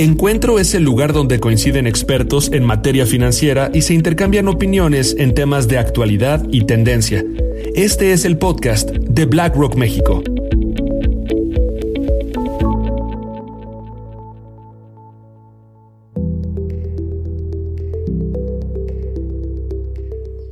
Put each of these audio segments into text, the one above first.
Encuentro es el lugar donde coinciden expertos en materia financiera y se intercambian opiniones en temas de actualidad y tendencia. Este es el podcast de BlackRock México.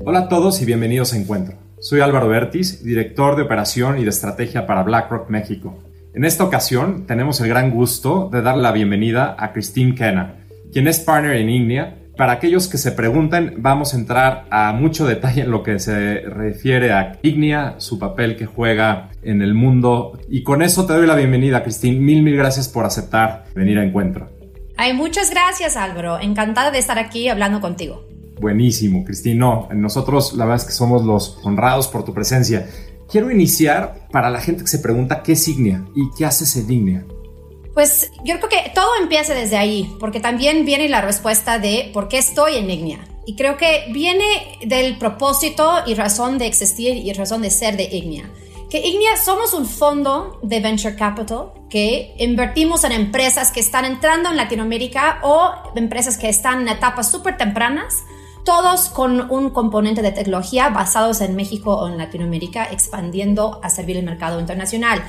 Hola a todos y bienvenidos a Encuentro. Soy Álvaro Bertis, director de operación y de estrategia para BlackRock México. En esta ocasión tenemos el gran gusto de dar la bienvenida a Christine Kenna, quien es partner en Ignia. Para aquellos que se pregunten, vamos a entrar a mucho detalle en lo que se refiere a Ignia, su papel que juega en el mundo. Y con eso te doy la bienvenida, Christine. Mil, mil gracias por aceptar venir a Encuentro. Ay, muchas gracias, Álvaro. Encantada de estar aquí hablando contigo. Buenísimo, Cristina. No, nosotros la verdad es que somos los honrados por tu presencia. Quiero iniciar para la gente que se pregunta qué es Ignia y qué hace en Ignia. Pues yo creo que todo empieza desde ahí, porque también viene la respuesta de por qué estoy en Ignia. Y creo que viene del propósito y razón de existir y razón de ser de Ignia. Que Ignia somos un fondo de venture capital que invertimos en empresas que están entrando en Latinoamérica o empresas que están en etapas súper tempranas todos con un componente de tecnología basados en México o en Latinoamérica, expandiendo a servir el mercado internacional.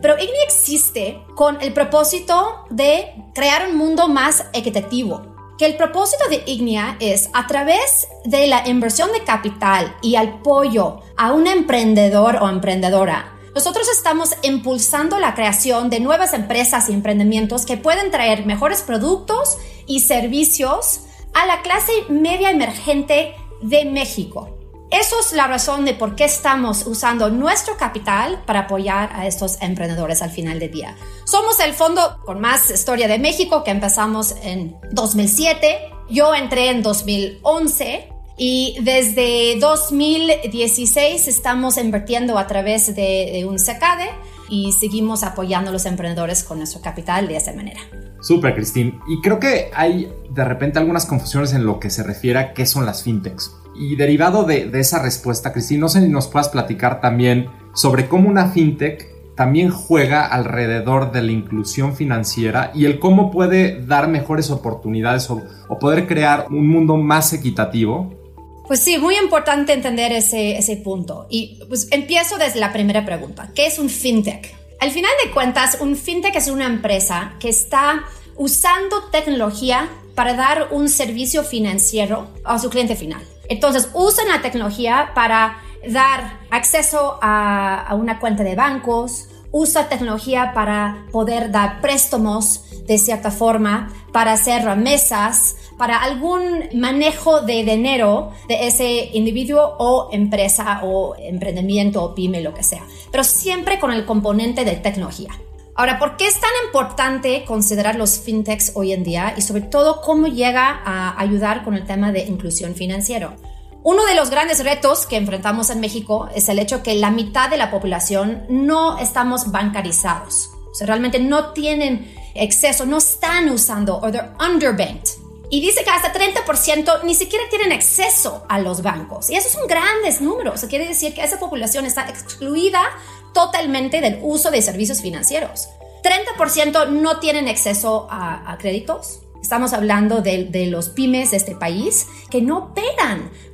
Pero IGNI existe con el propósito de crear un mundo más equitativo. Que el propósito de IGNIA es a través de la inversión de capital y apoyo a un emprendedor o emprendedora. Nosotros estamos impulsando la creación de nuevas empresas y emprendimientos que pueden traer mejores productos y servicios a la clase media emergente de México. Eso es la razón de por qué estamos usando nuestro capital para apoyar a estos emprendedores al final del día. Somos el fondo con más historia de México que empezamos en 2007. Yo entré en 2011 y desde 2016 estamos invirtiendo a través de, un SECADE y seguimos apoyando a los emprendedores con nuestro capital de esa manera. Súper, Cristín. Y creo que hay de repente algunas confusiones en lo que se refiere a qué son las fintechs. Y derivado de, esa respuesta, Cristín, no sé si nos puedas platicar también sobre cómo una fintech también juega alrededor de la inclusión financiera y el cómo puede dar mejores oportunidades o, o poder crear un mundo más equitativo pues sí, muy importante entender ese, ese punto. Y pues empiezo desde la primera pregunta. ¿Qué es un fintech? Al final de cuentas, un fintech es una empresa que está usando tecnología para dar un servicio financiero a su cliente final. Entonces, usan la tecnología para dar acceso a, a una cuenta de bancos, usa tecnología para poder dar préstamos de cierta forma, para hacer remesas, para algún manejo de dinero de ese individuo o empresa o emprendimiento o pyme, lo que sea, pero siempre con el componente de tecnología. Ahora, ¿por qué es tan importante considerar los fintechs hoy en día y sobre todo cómo llega a ayudar con el tema de inclusión financiera? Uno de los grandes retos que enfrentamos en México es el hecho que la mitad de la población no estamos bancarizados. O sea, realmente no tienen exceso, no están usando o they're underbanked. Y dice que hasta 30% ni siquiera tienen acceso a los bancos. Y esos son grandes números. quiere decir que esa población está excluida totalmente del uso de servicios financieros. 30% no tienen acceso a, créditos. Estamos hablando de, los pymes de este país que no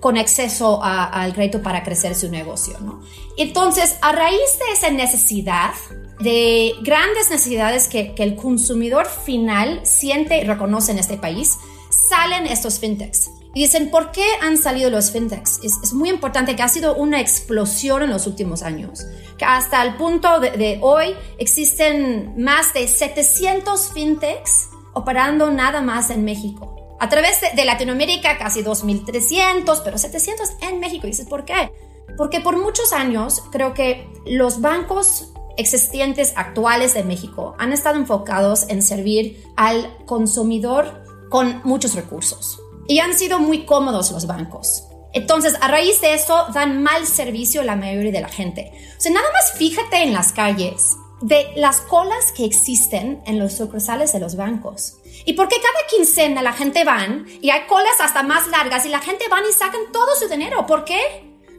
con acceso al crédito para crecer su negocio. ¿no? Entonces, a raíz de esa necesidad, de grandes necesidades que, que el consumidor final siente y reconoce en este país, salen estos fintechs. Y dicen, ¿por qué han salido los fintechs? Es, muy importante que ha sido una explosión en los últimos años, que hasta el punto de, hoy existen más de 700 fintechs operando nada más en México. A través de, Latinoamérica casi 2.300, pero 700 en México. Y dices, ¿por qué? Porque por muchos años creo que los bancos existentes actuales de México han estado enfocados en servir al consumidor con muchos recursos. Y han sido muy cómodos los bancos. Entonces, a raíz de eso, dan mal servicio a la mayoría de la gente. O sea, nada más fíjate en las calles de las colas que existen en los sucursales de los bancos. Y porque cada quincena la gente van y hay colas hasta más largas y la gente van y sacan todo su dinero. ¿Por qué?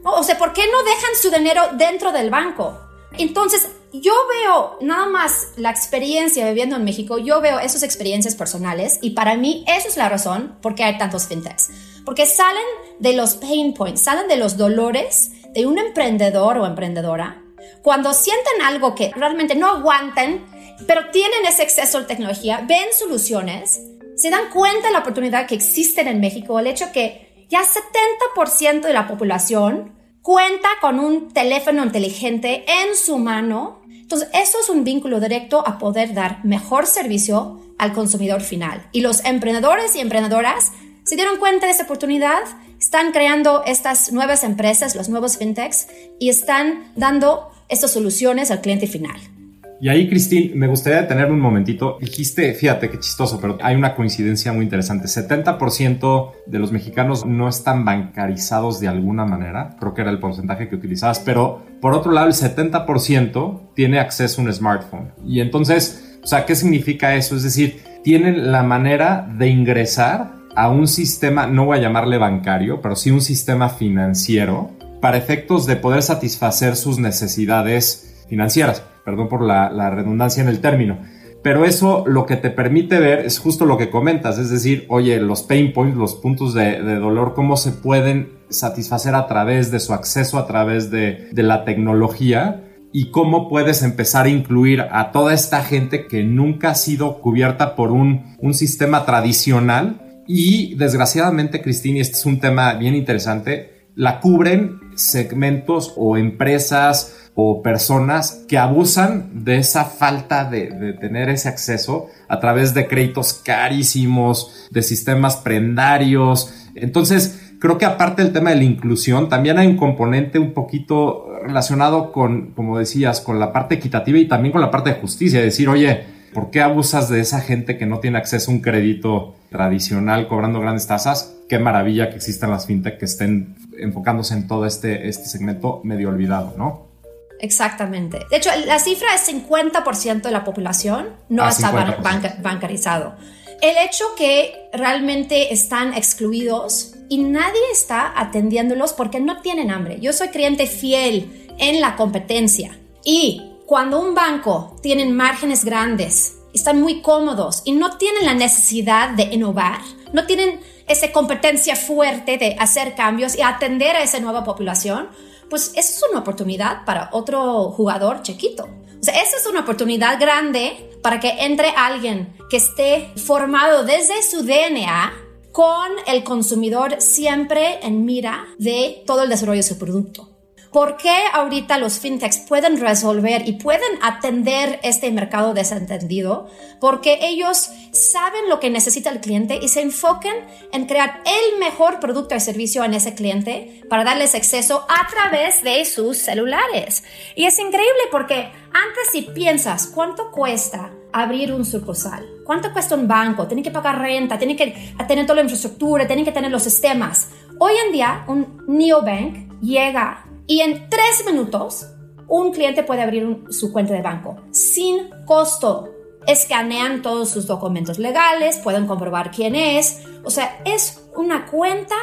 O sea, ¿por qué no dejan su dinero dentro del banco? Entonces, yo veo nada más la experiencia viviendo en México, yo veo esas experiencias personales y para mí eso es la razón por qué hay tantos fintechs. Porque salen de los pain points, salen de los dolores de un emprendedor o emprendedora cuando sienten algo que realmente no aguantan, pero tienen ese exceso de tecnología, ven soluciones, se dan cuenta de la oportunidad que existe en México, el hecho que ya 70% de la población cuenta con un teléfono inteligente en su mano. Entonces, eso es un vínculo directo a poder dar mejor servicio al consumidor final. Y los emprendedores y emprendedoras se dieron cuenta de esa oportunidad, están creando estas nuevas empresas, los nuevos fintechs, y están dando estas soluciones al cliente final. Y ahí, Cristín, me gustaría tener un momentito. Dijiste, fíjate qué chistoso, pero hay una coincidencia muy interesante. 70% de los mexicanos no están bancarizados de alguna manera. Creo que era el porcentaje que utilizabas. Pero por otro lado, el 70% tiene acceso a un smartphone. Y entonces, o sea, ¿qué significa eso? Es decir, tienen la manera de ingresar a un sistema, no voy a llamarle bancario, pero sí un sistema financiero para efectos de poder satisfacer sus necesidades financieras perdón por la, redundancia en el término. Pero eso lo que te permite ver es justo lo que comentas, es decir, oye, los pain points, los puntos de, dolor, cómo se pueden satisfacer a través de su acceso, a través de, de, la tecnología y cómo puedes empezar a incluir a toda esta gente que nunca ha sido cubierta por un, un sistema tradicional. Y desgraciadamente, Cristina, este es un tema bien interesante, la cubren segmentos o empresas o personas que abusan de esa falta de, tener ese acceso a través de créditos carísimos, de sistemas prendarios. Entonces, creo que aparte del tema de la inclusión, también hay un componente un poquito relacionado con, como decías, con la parte equitativa y también con la parte de justicia. Decir, oye, ¿por qué abusas de esa gente que no tiene acceso a un crédito tradicional cobrando grandes tasas? Qué maravilla que existan las fintech que estén enfocándose en todo este, este segmento medio olvidado, ¿no? Exactamente. De hecho, la cifra es 50% de la población no ah, está bancarizado. El hecho que realmente están excluidos y nadie está atendiéndolos porque no tienen hambre. Yo soy cliente fiel en la competencia y cuando un banco tiene márgenes grandes, están muy cómodos y no tienen la necesidad de innovar, no tienen esa competencia fuerte de hacer cambios y atender a esa nueva población, pues esa es una oportunidad para otro jugador chiquito. O sea, esa es una oportunidad grande para que entre alguien que esté formado desde su DNA con el consumidor siempre en mira de todo el desarrollo de su producto. ¿Por qué ahorita los fintechs pueden resolver y pueden atender este mercado desentendido? Porque ellos saben lo que necesita el cliente y se enfoquen en crear el mejor producto y servicio en ese cliente para darles acceso a través de sus celulares. Y es increíble porque antes si piensas cuánto cuesta abrir un sucursal, cuánto cuesta un banco, tienen que pagar renta, tienen que tener toda la infraestructura, tienen que tener los sistemas. Hoy en día un neobank llega y en tres minutos, un cliente puede abrir su cuenta de banco sin costo. Escanean todos sus documentos legales, pueden comprobar quién es. O sea, es una cuenta.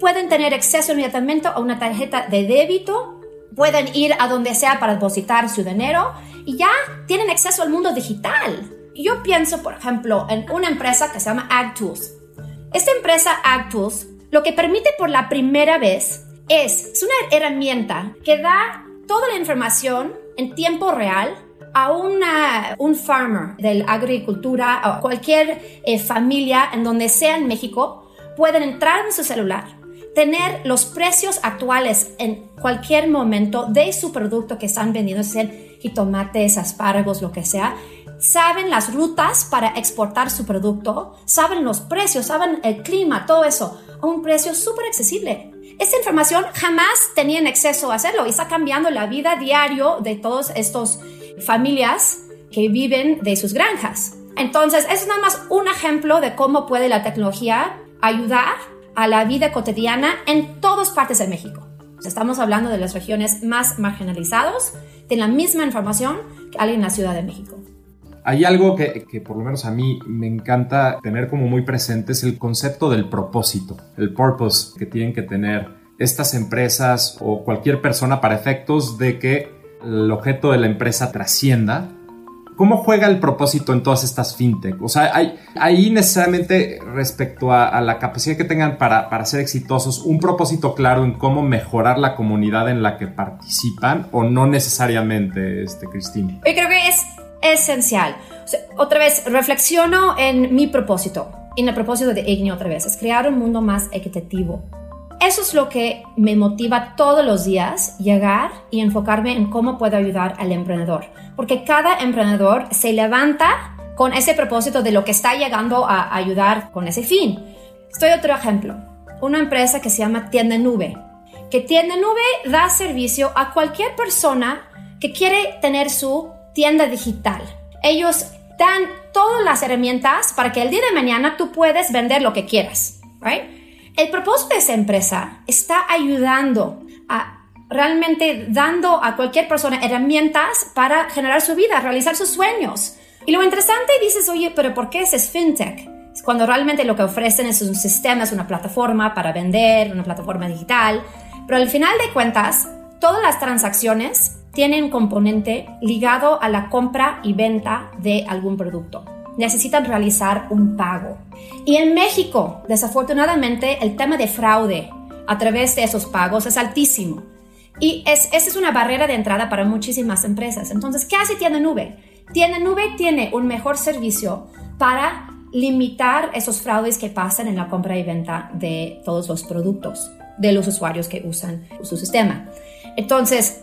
Pueden tener acceso inmediatamente a una tarjeta de débito. Pueden ir a donde sea para depositar su dinero y ya tienen acceso al mundo digital. Yo pienso, por ejemplo, en una empresa que se llama AgTools. Esta empresa AgTools lo que permite por la primera vez es, una herramienta que da toda la información en tiempo real a una, un farmer de la agricultura o cualquier eh, familia en donde sea en México, pueden entrar en su celular, tener los precios actuales en cualquier momento de su producto que están vendiendo, sean jitomates, espárragos, lo que sea, saben las rutas para exportar su producto, saben los precios, saben el clima, todo eso, a un precio súper accesible. Esa información jamás tenían acceso a hacerlo y está cambiando la vida diario de todas estas familias que viven de sus granjas. Entonces, es nada más un ejemplo de cómo puede la tecnología ayudar a la vida cotidiana en todas partes de México. Estamos hablando de las regiones más marginalizadas, de la misma información que alguien en la Ciudad de México. Hay algo que, que, por lo menos a mí me encanta tener como muy presente, es el concepto del propósito, el purpose que tienen que tener estas empresas o cualquier persona para efectos de que el objeto de la empresa trascienda, ¿cómo juega el propósito en todas estas fintech? O sea, hay ahí necesariamente respecto a, la capacidad que tengan para, para, ser exitosos, un propósito claro en cómo mejorar la comunidad en la que participan o no necesariamente, este, Cristina. Creo que es esencial. otra vez, reflexiono en mi propósito, en el propósito de Igni otra vez, es crear un mundo más equitativo eso es lo que me motiva todos los días, llegar y enfocarme en cómo puedo ayudar al emprendedor. Porque cada emprendedor se levanta con ese propósito de lo que está llegando a ayudar con ese fin. Estoy otro ejemplo. Una empresa que se llama Tienda Nube. Que Tienda Nube da servicio a cualquier persona que quiere tener su tienda digital. Ellos dan todas las herramientas para que el día de mañana tú puedes vender lo que quieras. Right? El propósito de esa empresa está ayudando a realmente dando a cualquier persona herramientas para generar su vida, realizar sus sueños. Y lo interesante dices, oye, pero ¿por qué ese es fintech? Cuando realmente lo que ofrecen es un sistema, es una plataforma para vender, una plataforma digital. Pero al final de cuentas, todas las transacciones tienen un componente ligado a la compra y venta de algún producto necesitan realizar un pago. Y en México, desafortunadamente, el tema de fraude a través de esos pagos es altísimo. Y es, esa es una barrera de entrada para muchísimas empresas. Entonces, ¿qué hace Tienda Nube? Tienda Nube tiene un mejor servicio para limitar esos fraudes que pasan en la compra y venta de todos los productos de los usuarios que usan su sistema. Entonces,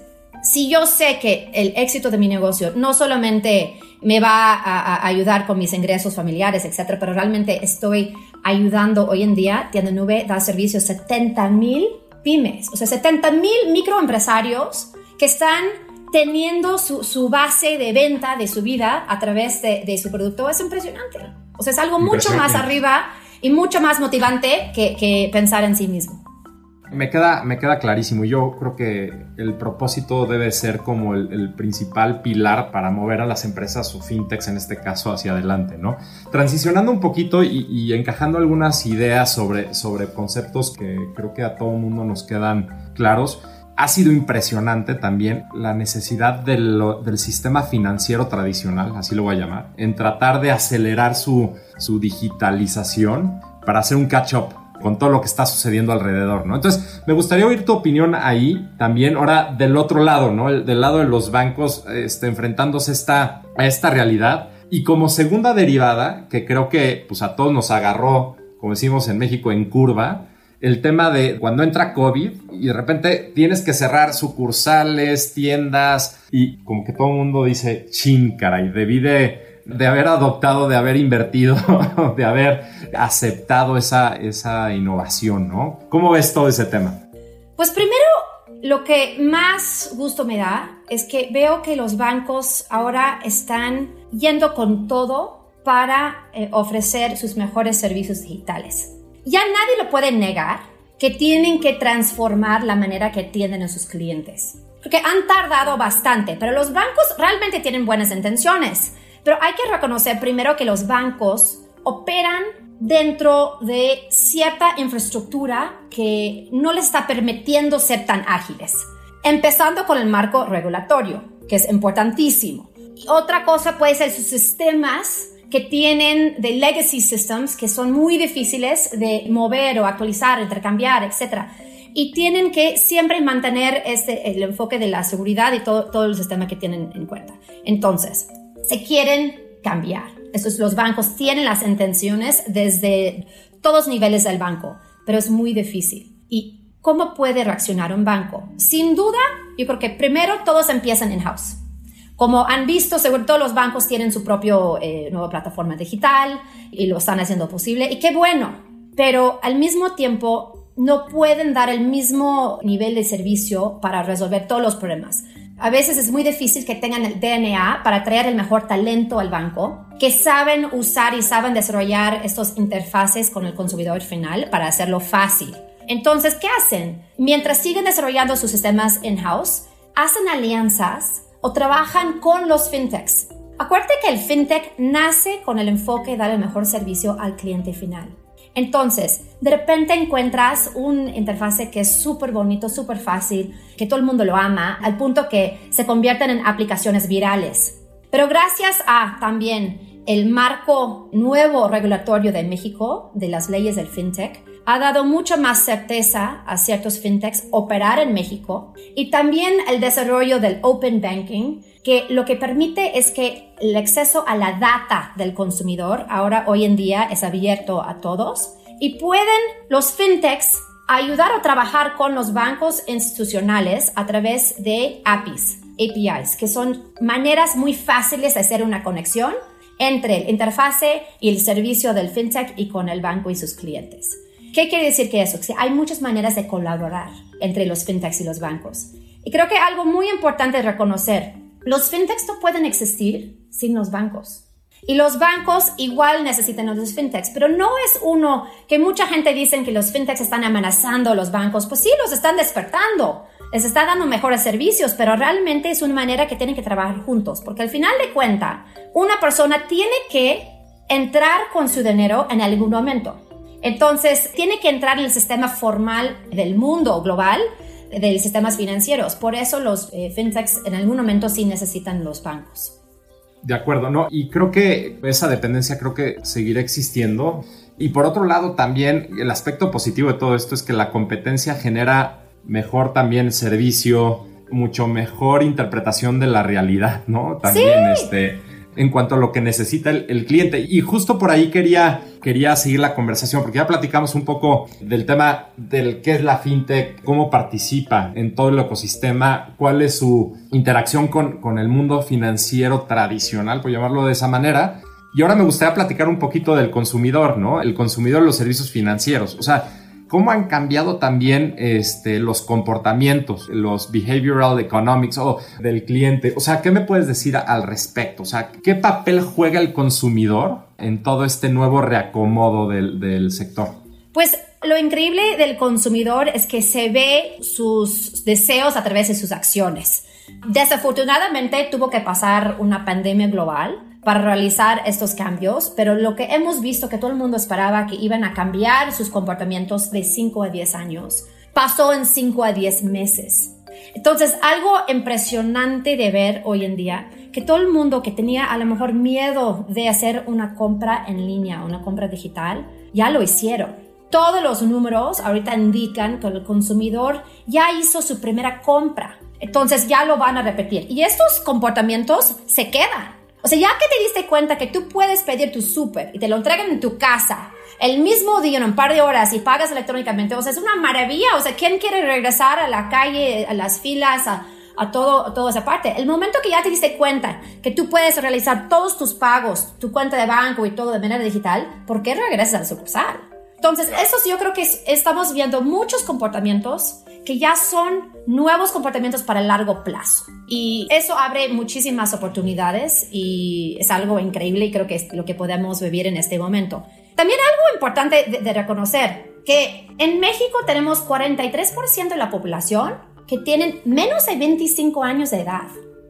si yo sé que el éxito de mi negocio no solamente me va a, ayudar con mis ingresos familiares, etcétera, pero realmente estoy ayudando hoy en día, Tienda Nube da servicio a 70 mil pymes, o sea, 70 mil microempresarios que están teniendo su, base de venta de su vida a través de, su producto. Es impresionante. O sea, es algo mucho más arriba y mucho más motivante que pensar en sí mismo. Me queda, me queda clarísimo. Yo creo que el propósito debe ser como el, principal pilar para mover a las empresas o fintechs, en este caso, hacia adelante, ¿no? Transicionando un poquito y, encajando algunas ideas sobre, sobre conceptos que creo que a todo el mundo nos quedan claros. Ha sido impresionante también la necesidad del, del sistema financiero tradicional, así lo voy a llamar, en tratar de acelerar su, su digitalización para hacer un catch-up con todo lo que está sucediendo alrededor, ¿no? Entonces, me gustaría oír tu opinión ahí también, ahora del otro lado, ¿no? del lado de los bancos, este, enfrentándose esta, a esta realidad. Y como segunda derivada, que creo que pues a todos nos agarró, como decimos en México, en curva, el tema de cuando entra COVID y de repente tienes que cerrar sucursales, tiendas y como que todo el mundo dice, chin, caray, debí de de haber adoptado, de haber invertido, de haber aceptado esa, esa innovación, ¿no? ¿Cómo ves todo ese tema? Pues primero, lo que más gusto me da es que veo que los bancos ahora están yendo con todo para eh, ofrecer sus mejores servicios digitales. Ya nadie lo puede negar que tienen que transformar la manera que atienden a sus clientes. Porque han tardado bastante, pero los bancos realmente tienen buenas intenciones. Pero hay que reconocer primero que los bancos operan dentro de cierta infraestructura que no les está permitiendo ser tan ágiles. Empezando con el marco regulatorio, que es importantísimo. Y otra cosa puede ser sus sistemas que tienen de legacy systems que son muy difíciles de mover o actualizar, intercambiar, etc. Y tienen que siempre mantener este, el enfoque de la seguridad y todo, todo el sistema que tienen en cuenta. Entonces, se quieren cambiar. Estos, los bancos tienen las intenciones desde todos niveles del banco, pero es muy difícil. ¿Y cómo puede reaccionar un banco? Sin duda, yo creo primero todos empiezan in-house. Como han visto, seguro todos los bancos tienen su propia eh, nueva plataforma digital y lo están haciendo posible. Y qué bueno, pero al mismo tiempo no pueden dar el mismo nivel de servicio para resolver todos los problemas. A veces es muy difícil que tengan el DNA para traer el mejor talento al banco, que saben usar y saben desarrollar estos interfaces con el consumidor final para hacerlo fácil. Entonces, ¿qué hacen? Mientras siguen desarrollando sus sistemas in-house, hacen alianzas o trabajan con los fintechs. Acuérdate que el fintech nace con el enfoque de dar el mejor servicio al cliente final. Entonces, de repente encuentras un interfase que es súper bonito, súper fácil, que todo el mundo lo ama, al punto que se convierten en aplicaciones virales. Pero gracias a también el marco nuevo regulatorio de México, de las leyes del fintech, ha dado mucha más certeza a ciertos fintechs operar en México y también el desarrollo del open banking, que lo que permite es que el acceso a la data del consumidor ahora hoy en día es abierto a todos y pueden los fintechs ayudar a trabajar con los bancos institucionales a través de APIs, APIs, que son maneras muy fáciles de hacer una conexión entre el interfase y el servicio del fintech y con el banco y sus clientes. ¿Qué quiere decir que eso? Que hay muchas maneras de colaborar entre los fintechs y los bancos. Y creo que algo muy importante es reconocer, los fintechs no pueden existir sin los bancos. Y los bancos igual necesitan a los fintechs, pero no es uno que mucha gente dice que los fintechs están amenazando a los bancos. Pues sí, los están despertando, les está dando mejores servicios, pero realmente es una manera que tienen que trabajar juntos, porque al final de cuenta, una persona tiene que entrar con su dinero en algún momento. Entonces, tiene que entrar en el sistema formal del mundo global de sistemas financieros. Por eso los eh, fintechs en algún momento sí necesitan los bancos. De acuerdo, ¿no? Y creo que esa dependencia creo que seguirá existiendo. Y por otro lado, también el aspecto positivo de todo esto es que la competencia genera mejor también servicio, mucho mejor interpretación de la realidad, ¿no? También este en cuanto a lo que necesita el, cliente. Y justo por ahí quería, quería seguir la conversación, porque ya platicamos un poco del tema del qué es la fintech, cómo participa en todo el ecosistema, cuál es su interacción con, con el mundo financiero tradicional, por llamarlo de esa manera. Y ahora me gustaría platicar un poquito del consumidor, ¿no? El consumidor de los servicios financieros. O sea, cómo han cambiado también este, los comportamientos, los behavioral economics o del cliente. O sea, ¿qué me puedes decir al respecto? O sea, ¿qué papel juega el consumidor en todo este nuevo reacomodo del, del sector? Pues lo increíble del consumidor es que se ve sus deseos a través de sus acciones. Desafortunadamente tuvo que pasar una pandemia global para realizar estos cambios, pero lo que hemos visto que todo el mundo esperaba que iban a cambiar sus comportamientos de 5 a 10 años, pasó en 5 a 10 meses. Entonces, algo impresionante de ver hoy en día, que todo el mundo que tenía a lo mejor miedo de hacer una compra en línea, una compra digital, ya lo hicieron. Todos los números ahorita indican que el consumidor ya hizo su primera compra. Entonces ya lo van a repetir. Y estos comportamientos se quedan. O sea, ya que te diste cuenta que tú puedes pedir tu súper y te lo entregan en tu casa el mismo día, en un par de horas y pagas electrónicamente, o sea, es una maravilla. O sea, ¿quién quiere regresar a la calle, a las filas, a, a todo, toda esa parte? El momento que ya te diste cuenta que tú puedes realizar todos tus pagos, tu cuenta de banco y todo de manera digital, ¿por qué regresas al sucursal? Entonces, eso yo creo que estamos viendo muchos comportamientos que ya son nuevos comportamientos para largo plazo. Y eso abre muchísimas oportunidades y es algo increíble y creo que es lo que podemos vivir en este momento. También algo importante de, reconocer, que en México tenemos 43% de la población que tienen menos de 25 años de edad.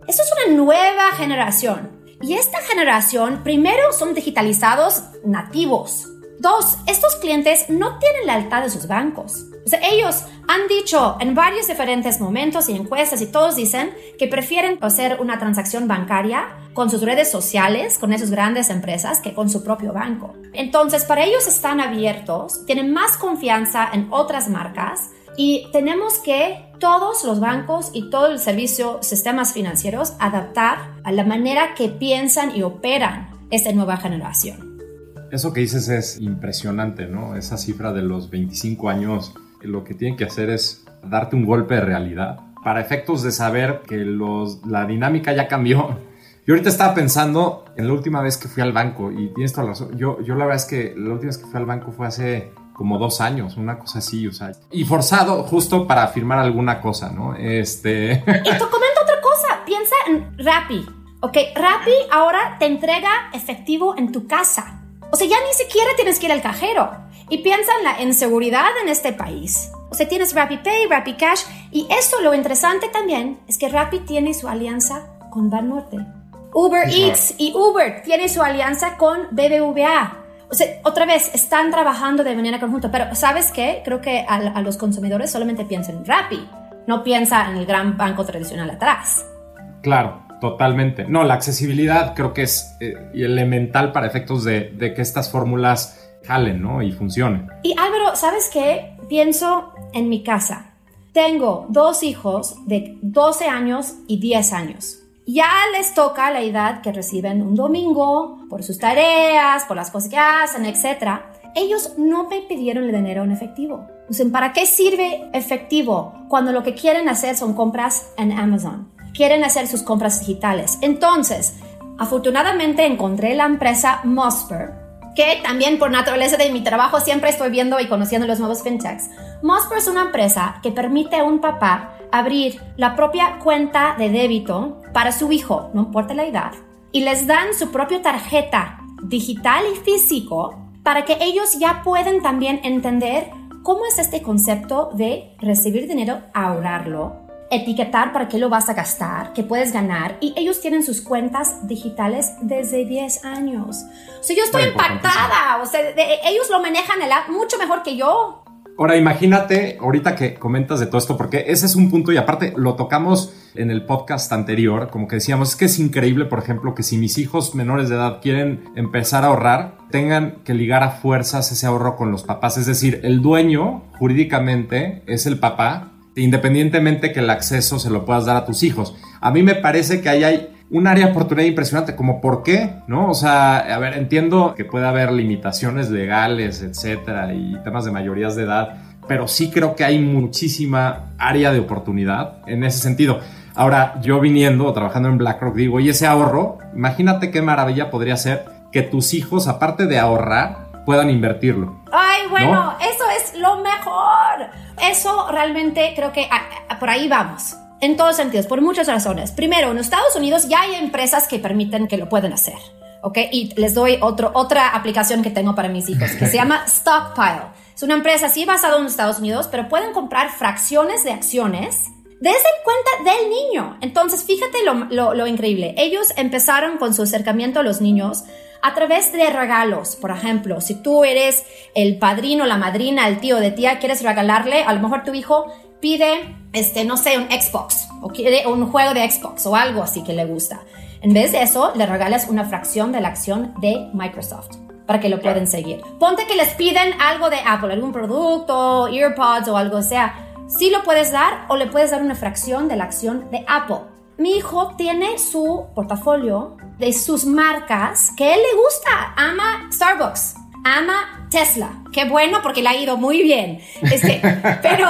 Eso es una nueva generación. Y esta generación primero son digitalizados nativos. Dos, estos clientes no tienen lealtad de sus bancos. O sea, ellos han dicho en varios diferentes momentos y encuestas y todos dicen que prefieren hacer una transacción bancaria con sus redes sociales, con esas grandes empresas, que con su propio banco. Entonces, para ellos están abiertos, tienen más confianza en otras marcas y tenemos que todos los bancos y todo el servicio, sistemas financieros, adaptar a la manera que piensan y operan esta nueva generación. Eso que dices es impresionante, ¿no? Esa cifra de los 25 años lo que tienen que hacer es darte un golpe de realidad para efectos de saber que los, la dinámica ya cambió. Yo ahorita estaba pensando en la última vez que fui al banco y tienes toda la razón. Yo, yo la verdad es que la última vez que fui al banco fue hace como dos años, una cosa así, o sea, y forzado justo para firmar alguna cosa, ¿no? Este... Y te comento otra cosa, piensa en Rappi, ¿ok? Rappi ahora te entrega efectivo en tu casa. O sea, ya ni siquiera tienes que ir al cajero. Y piensa en la inseguridad en este país. O sea, tienes RappiPay, RappiCash y esto lo interesante también es que Rappi tiene su alianza con Banorte. Uber Eats y Uber tiene su alianza con BBVA. O sea, otra vez, están trabajando de manera conjunta, pero ¿sabes qué? Creo que a, a los consumidores solamente piensan en Rappi, no piensa en el gran banco tradicional atrás. Claro, totalmente. No, la accesibilidad creo que es eh, elemental para efectos de, de que estas fórmulas jalen. Y funcionen. Y Álvaro, ¿sabes qué? Pienso en mi casa. Tengo dos hijos de 12 años y 10 años. Ya les toca la edad que reciben un domingo por sus tareas, por las cosas que hacen, etc. Ellos no me pidieron el dinero en efectivo. O ¿para qué sirve efectivo cuando lo que quieren hacer son compras en Amazon? Quieren hacer sus compras digitales. Entonces, afortunadamente encontré la empresa Mosper, que también por naturaleza de mi trabajo siempre estoy viendo y conociendo los nuevos fintechs. Mosper es una empresa que permite a un papá abrir la propia cuenta de débito para su hijo, no importa la edad, y les dan su propia tarjeta digital y físico para que ellos ya puedan también entender cómo es este concepto de recibir dinero, ahorrarlo etiquetar para qué lo vas a gastar, qué puedes ganar y ellos tienen sus cuentas digitales desde 10 años. O sea, yo estoy impactada, o sea, ellos lo manejan el app mucho mejor que yo. Ahora imagínate, ahorita que comentas de todo esto, porque ese es un punto y aparte lo tocamos en el podcast anterior, como que decíamos, es que es increíble, por ejemplo, que si mis hijos menores de edad quieren empezar a ahorrar, tengan que ligar a fuerzas ese ahorro con los papás. Es decir, el dueño jurídicamente es el papá independientemente que el acceso se lo puedas dar a tus hijos. A mí me parece que ahí hay un área de oportunidad impresionante, como por qué, ¿no? O sea, a ver, entiendo que puede haber limitaciones legales, etcétera, y temas de mayorías de edad, pero sí creo que hay muchísima área de oportunidad en ese sentido. Ahora, yo viniendo, trabajando en BlackRock, digo, y ese ahorro, imagínate qué maravilla podría ser que tus hijos, aparte de ahorrar, puedan invertirlo. Ay, bueno, eso es lo mejor. Eso realmente creo que por ahí vamos. En todos sentidos, por muchas razones. Primero, en Estados Unidos ya hay empresas que permiten que lo pueden hacer. ¿Ok? Y les doy otro, otra aplicación que tengo para mis hijos que se llama Stockpile. Es una empresa así basada en Estados Unidos, pero pueden comprar fracciones de acciones desde cuenta del niño. Entonces, fíjate lo, lo, lo, increíble. Ellos empezaron con su acercamiento a los niños a través de regalos. Por ejemplo, si tú eres el padrino, la madrina, el tío de tía, quieres regalarle, a lo mejor tu hijo pide, este, no sé, un Xbox o quiere un juego de Xbox o algo así que le gusta. En vez de eso, le regales una fracción de la acción de Microsoft para que lo puedan seguir. Ponte que les piden algo de Apple, algún producto, earpods o algo sea. Sí lo puedes dar o le puedes dar una fracción de la acción de Apple. Mi hijo tiene su portafolio de sus marcas que él le gusta. Ama Starbucks, ama Tesla. Qué bueno porque le ha ido muy bien. Este, pero,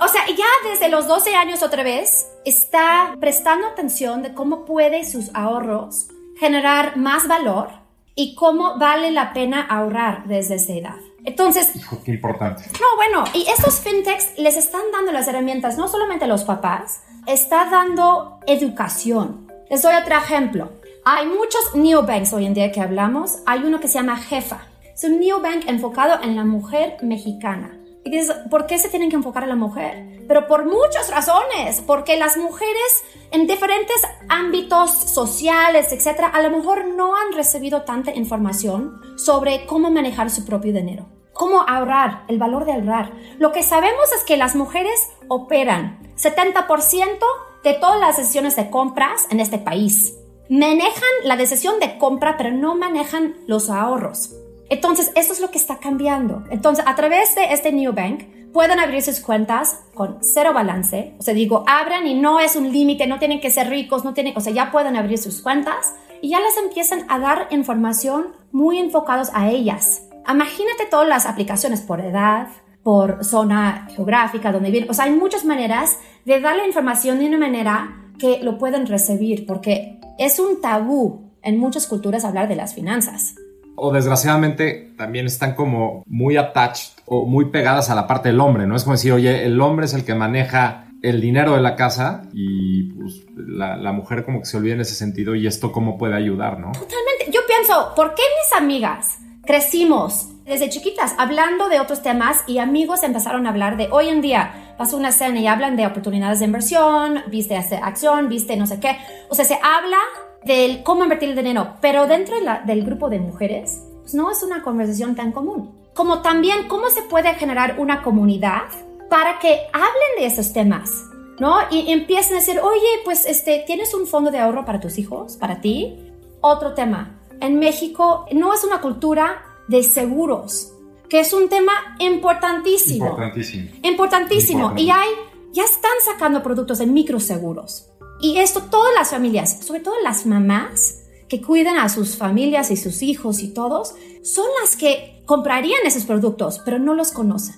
o sea, ya desde los 12 años otra vez está prestando atención de cómo puede sus ahorros generar más valor y cómo vale la pena ahorrar desde esa edad. Entonces, qué importante. No, bueno, y estos fintechs les están dando las herramientas no solamente a los papás, está dando educación. Les doy otro ejemplo. Hay muchos neobanks hoy en día que hablamos. Hay uno que se llama Jefa. Es un neobank enfocado en la mujer mexicana. Y dices, ¿por qué se tienen que enfocar a la mujer? Pero por muchas razones. Porque las mujeres en diferentes ámbitos sociales, etcétera, a lo mejor no han recibido tanta información sobre cómo manejar su propio dinero. Cómo ahorrar, el valor de ahorrar. Lo que sabemos es que las mujeres operan 70% de todas las sesiones de compras en este país manejan la decisión de compra, pero no manejan los ahorros. Entonces, eso es lo que está cambiando. Entonces, a través de este New Bank, pueden abrir sus cuentas con cero balance. O sea, digo, abran y no es un límite, no tienen que ser ricos, no tienen, o sea, ya pueden abrir sus cuentas y ya les empiezan a dar información muy enfocados a ellas. Imagínate todas las aplicaciones por edad, por zona geográfica, donde viven. O sea, hay muchas maneras de darle información de una manera que lo pueden recibir, porque es un tabú en muchas culturas hablar de las finanzas. O desgraciadamente también están como muy attached o muy pegadas a la parte del hombre, ¿no? Es como decir, oye, el hombre es el que maneja el dinero de la casa y pues, la, la, mujer como que se olvida en ese sentido y esto cómo puede ayudar, ¿no? Totalmente. Yo pienso, ¿por qué mis amigas crecimos desde chiquitas hablando de otros temas y amigos empezaron a hablar de hoy en día pasó una escena y hablan de oportunidades de inversión, viste acción, viste no sé qué. O sea, se habla del cómo invertir el dinero, pero dentro del grupo de mujeres pues no es una conversación tan común. Como también cómo se puede generar una comunidad para que hablen de esos temas, ¿no? Y empiecen a decir, oye, pues este, ¿tienes un fondo de ahorro para tus hijos, para ti? Otro tema, en México no es una cultura de seguros, que es un tema importantísimo. Importantísimo. Importantísimo. Y hay, ya están sacando productos de microseguros. Y esto todas las familias, sobre todo las mamás que cuidan a sus familias y sus hijos y todos, son las que comprarían esos productos, pero no los conocen.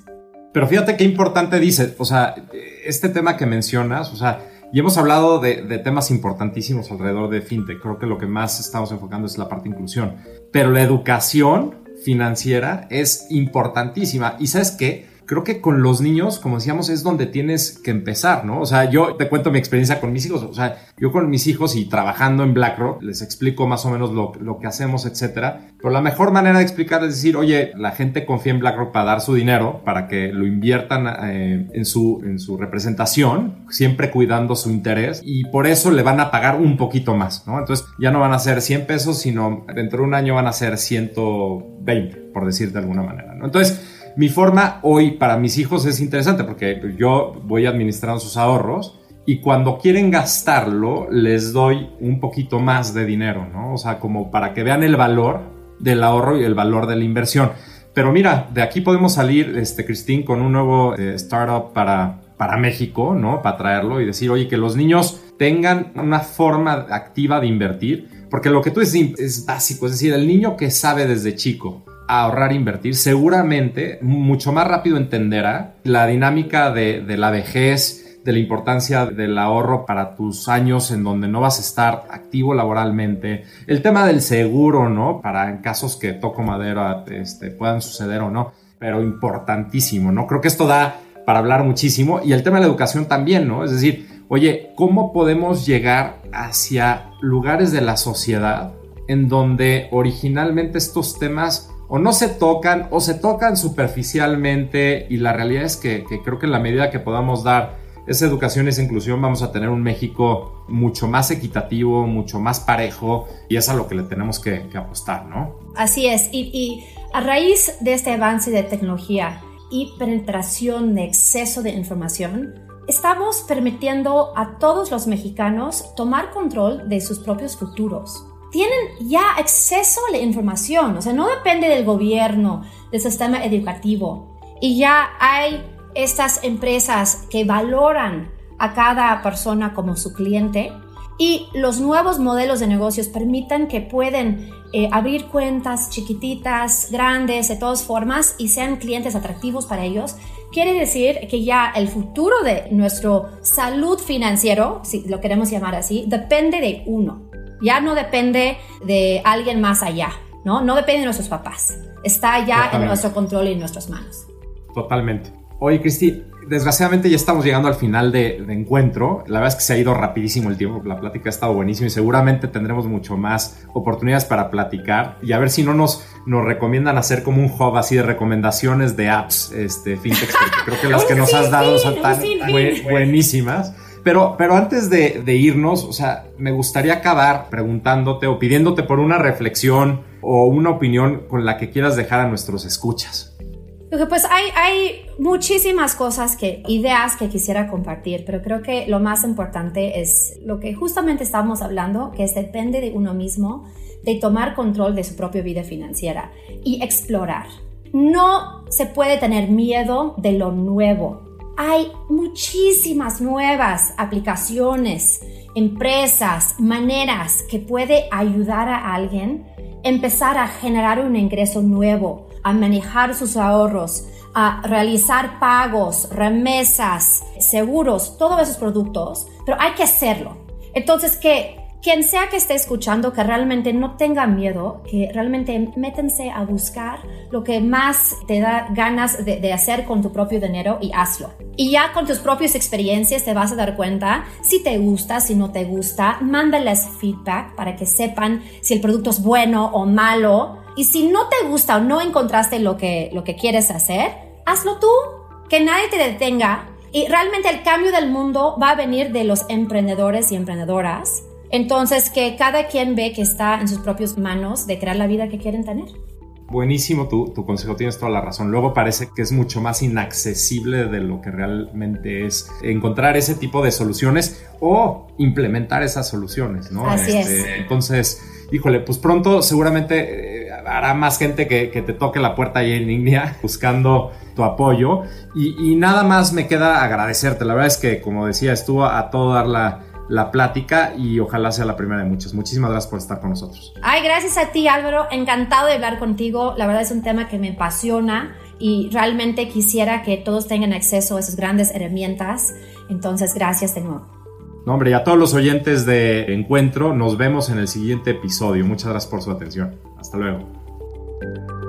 Pero fíjate qué importante dice, o sea, este tema que mencionas, o sea, y hemos hablado de, de, temas importantísimos alrededor de fintech. Creo que lo que más estamos enfocando es la parte de inclusión. Pero la educación financiera es importantísima. Y sabes qué? Creo que con los niños, como decíamos, es donde tienes que empezar, ¿no? O sea, yo te cuento mi experiencia con mis hijos. O sea, yo con mis hijos y trabajando en BlackRock, les explico más o menos lo, lo que hacemos, etcétera. Pero la mejor manera de explicar es decir, oye, la gente confía en BlackRock para dar su dinero, para que lo inviertan eh, en, su, en su representación, siempre cuidando su interés. Y por eso le van a pagar un poquito más, ¿no? Entonces, ya no van a ser 100 pesos, sino dentro de un año van a ser 120, por decir de alguna manera, ¿no? Entonces, mi forma hoy para mis hijos es interesante porque yo voy administrando sus ahorros y cuando quieren gastarlo les doy un poquito más de dinero, ¿no? O sea, como para que vean el valor del ahorro y el valor de la inversión. Pero mira, de aquí podemos salir, este, Cristín, con un nuevo eh, startup para, para México, ¿no? Para traerlo y decir, oye, que los niños tengan una forma activa de invertir, porque lo que tú dices es básico, es decir, el niño que sabe desde chico ahorrar, invertir, seguramente mucho más rápido entenderá la dinámica de, la vejez, de la importancia del ahorro para tus años en donde no vas a estar activo laboralmente, el tema del seguro, ¿no? Para casos que toco madera este, puedan suceder o no, pero importantísimo, ¿no? Creo que esto da para hablar muchísimo y el tema de la educación también, ¿no? Es decir, oye, ¿cómo podemos llegar hacia lugares de la sociedad en donde originalmente estos temas o no se tocan o se tocan superficialmente y la realidad es que, creo que en la medida que podamos dar esa educación, esa inclusión, vamos a tener un México mucho más equitativo, mucho más parejo y es a lo que le tenemos que, apostar, ¿no? Así es, y, y, a raíz de este avance de tecnología y penetración de exceso de información, estamos permitiendo a todos los mexicanos tomar control de sus propios futuros tienen ya acceso a la información, o sea, no depende del gobierno, del sistema educativo. Y ya hay estas empresas que valoran a cada persona como su cliente y los nuevos modelos de negocios permiten que pueden eh, abrir cuentas chiquititas, grandes, de todas formas y sean clientes atractivos para ellos. Quiere decir que ya el futuro de nuestro salud financiero, si lo queremos llamar así, depende de uno. Ya no depende de alguien más allá, ¿no? No depende de nuestros papás. Está ya en nuestro control y en nuestras manos. Totalmente. Oye, Cristi, desgraciadamente ya estamos llegando al final de, encuentro. La verdad es que se ha ido rapidísimo el tiempo. La plática ha estado buenísima y seguramente tendremos mucho más oportunidades para platicar y a ver si no nos, nos recomiendan hacer como un hub así de recomendaciones de apps, este, fintech, porque creo que las que nos has dado son tan buenísimas. Pero, pero antes de, de, irnos, o sea, me gustaría acabar preguntándote o pidiéndote por una reflexión o una opinión con la que quieras dejar a nuestros escuchas. Pues hay, hay muchísimas cosas que, ideas que quisiera compartir, pero creo que lo más importante es lo que justamente estamos hablando, que es depende de uno mismo, de tomar control de su propia vida financiera y explorar. No se puede tener miedo de lo nuevo hay muchísimas nuevas aplicaciones, empresas, maneras que puede ayudar a alguien empezar a generar un ingreso nuevo, a manejar sus ahorros, a realizar pagos, remesas, seguros, todos esos productos, pero hay que hacerlo. Entonces, ¿qué? Quien sea que esté escuchando, que realmente no tenga miedo, que realmente métense a buscar lo que más te da ganas de, hacer con tu propio dinero y hazlo. Y ya con tus propias experiencias te vas a dar cuenta si te gusta, si no te gusta, mándales feedback para que sepan si el producto es bueno o malo. Y si no te gusta o no encontraste lo que, lo que quieres hacer, hazlo tú, que nadie te detenga. Y realmente el cambio del mundo va a venir de los emprendedores y emprendedoras entonces, que cada quien ve que está en sus propias manos de crear la vida que quieren tener. buenísimo tu, tu, consejo, tienes toda la razón. Luego parece que es mucho más inaccesible de lo que realmente es encontrar ese tipo de soluciones o implementar esas soluciones, ¿no? Así Este, es. Entonces, híjole, pues pronto seguramente eh, hará más gente que, que te toque la puerta ahí en línea buscando tu apoyo. Y, y nada más me queda agradecerte. La verdad es que, como decía, estuvo a todo dar la, la plática y ojalá sea la primera de muchas. Muchísimas gracias por estar con nosotros. Ay, gracias a ti Álvaro, encantado de hablar contigo. La verdad es un tema que me apasiona y realmente quisiera que todos tengan acceso a esas grandes herramientas. Entonces, gracias de nuevo. No, hombre, y a todos los oyentes de Encuentro, nos vemos en el siguiente episodio. Muchas gracias por su atención. Hasta luego.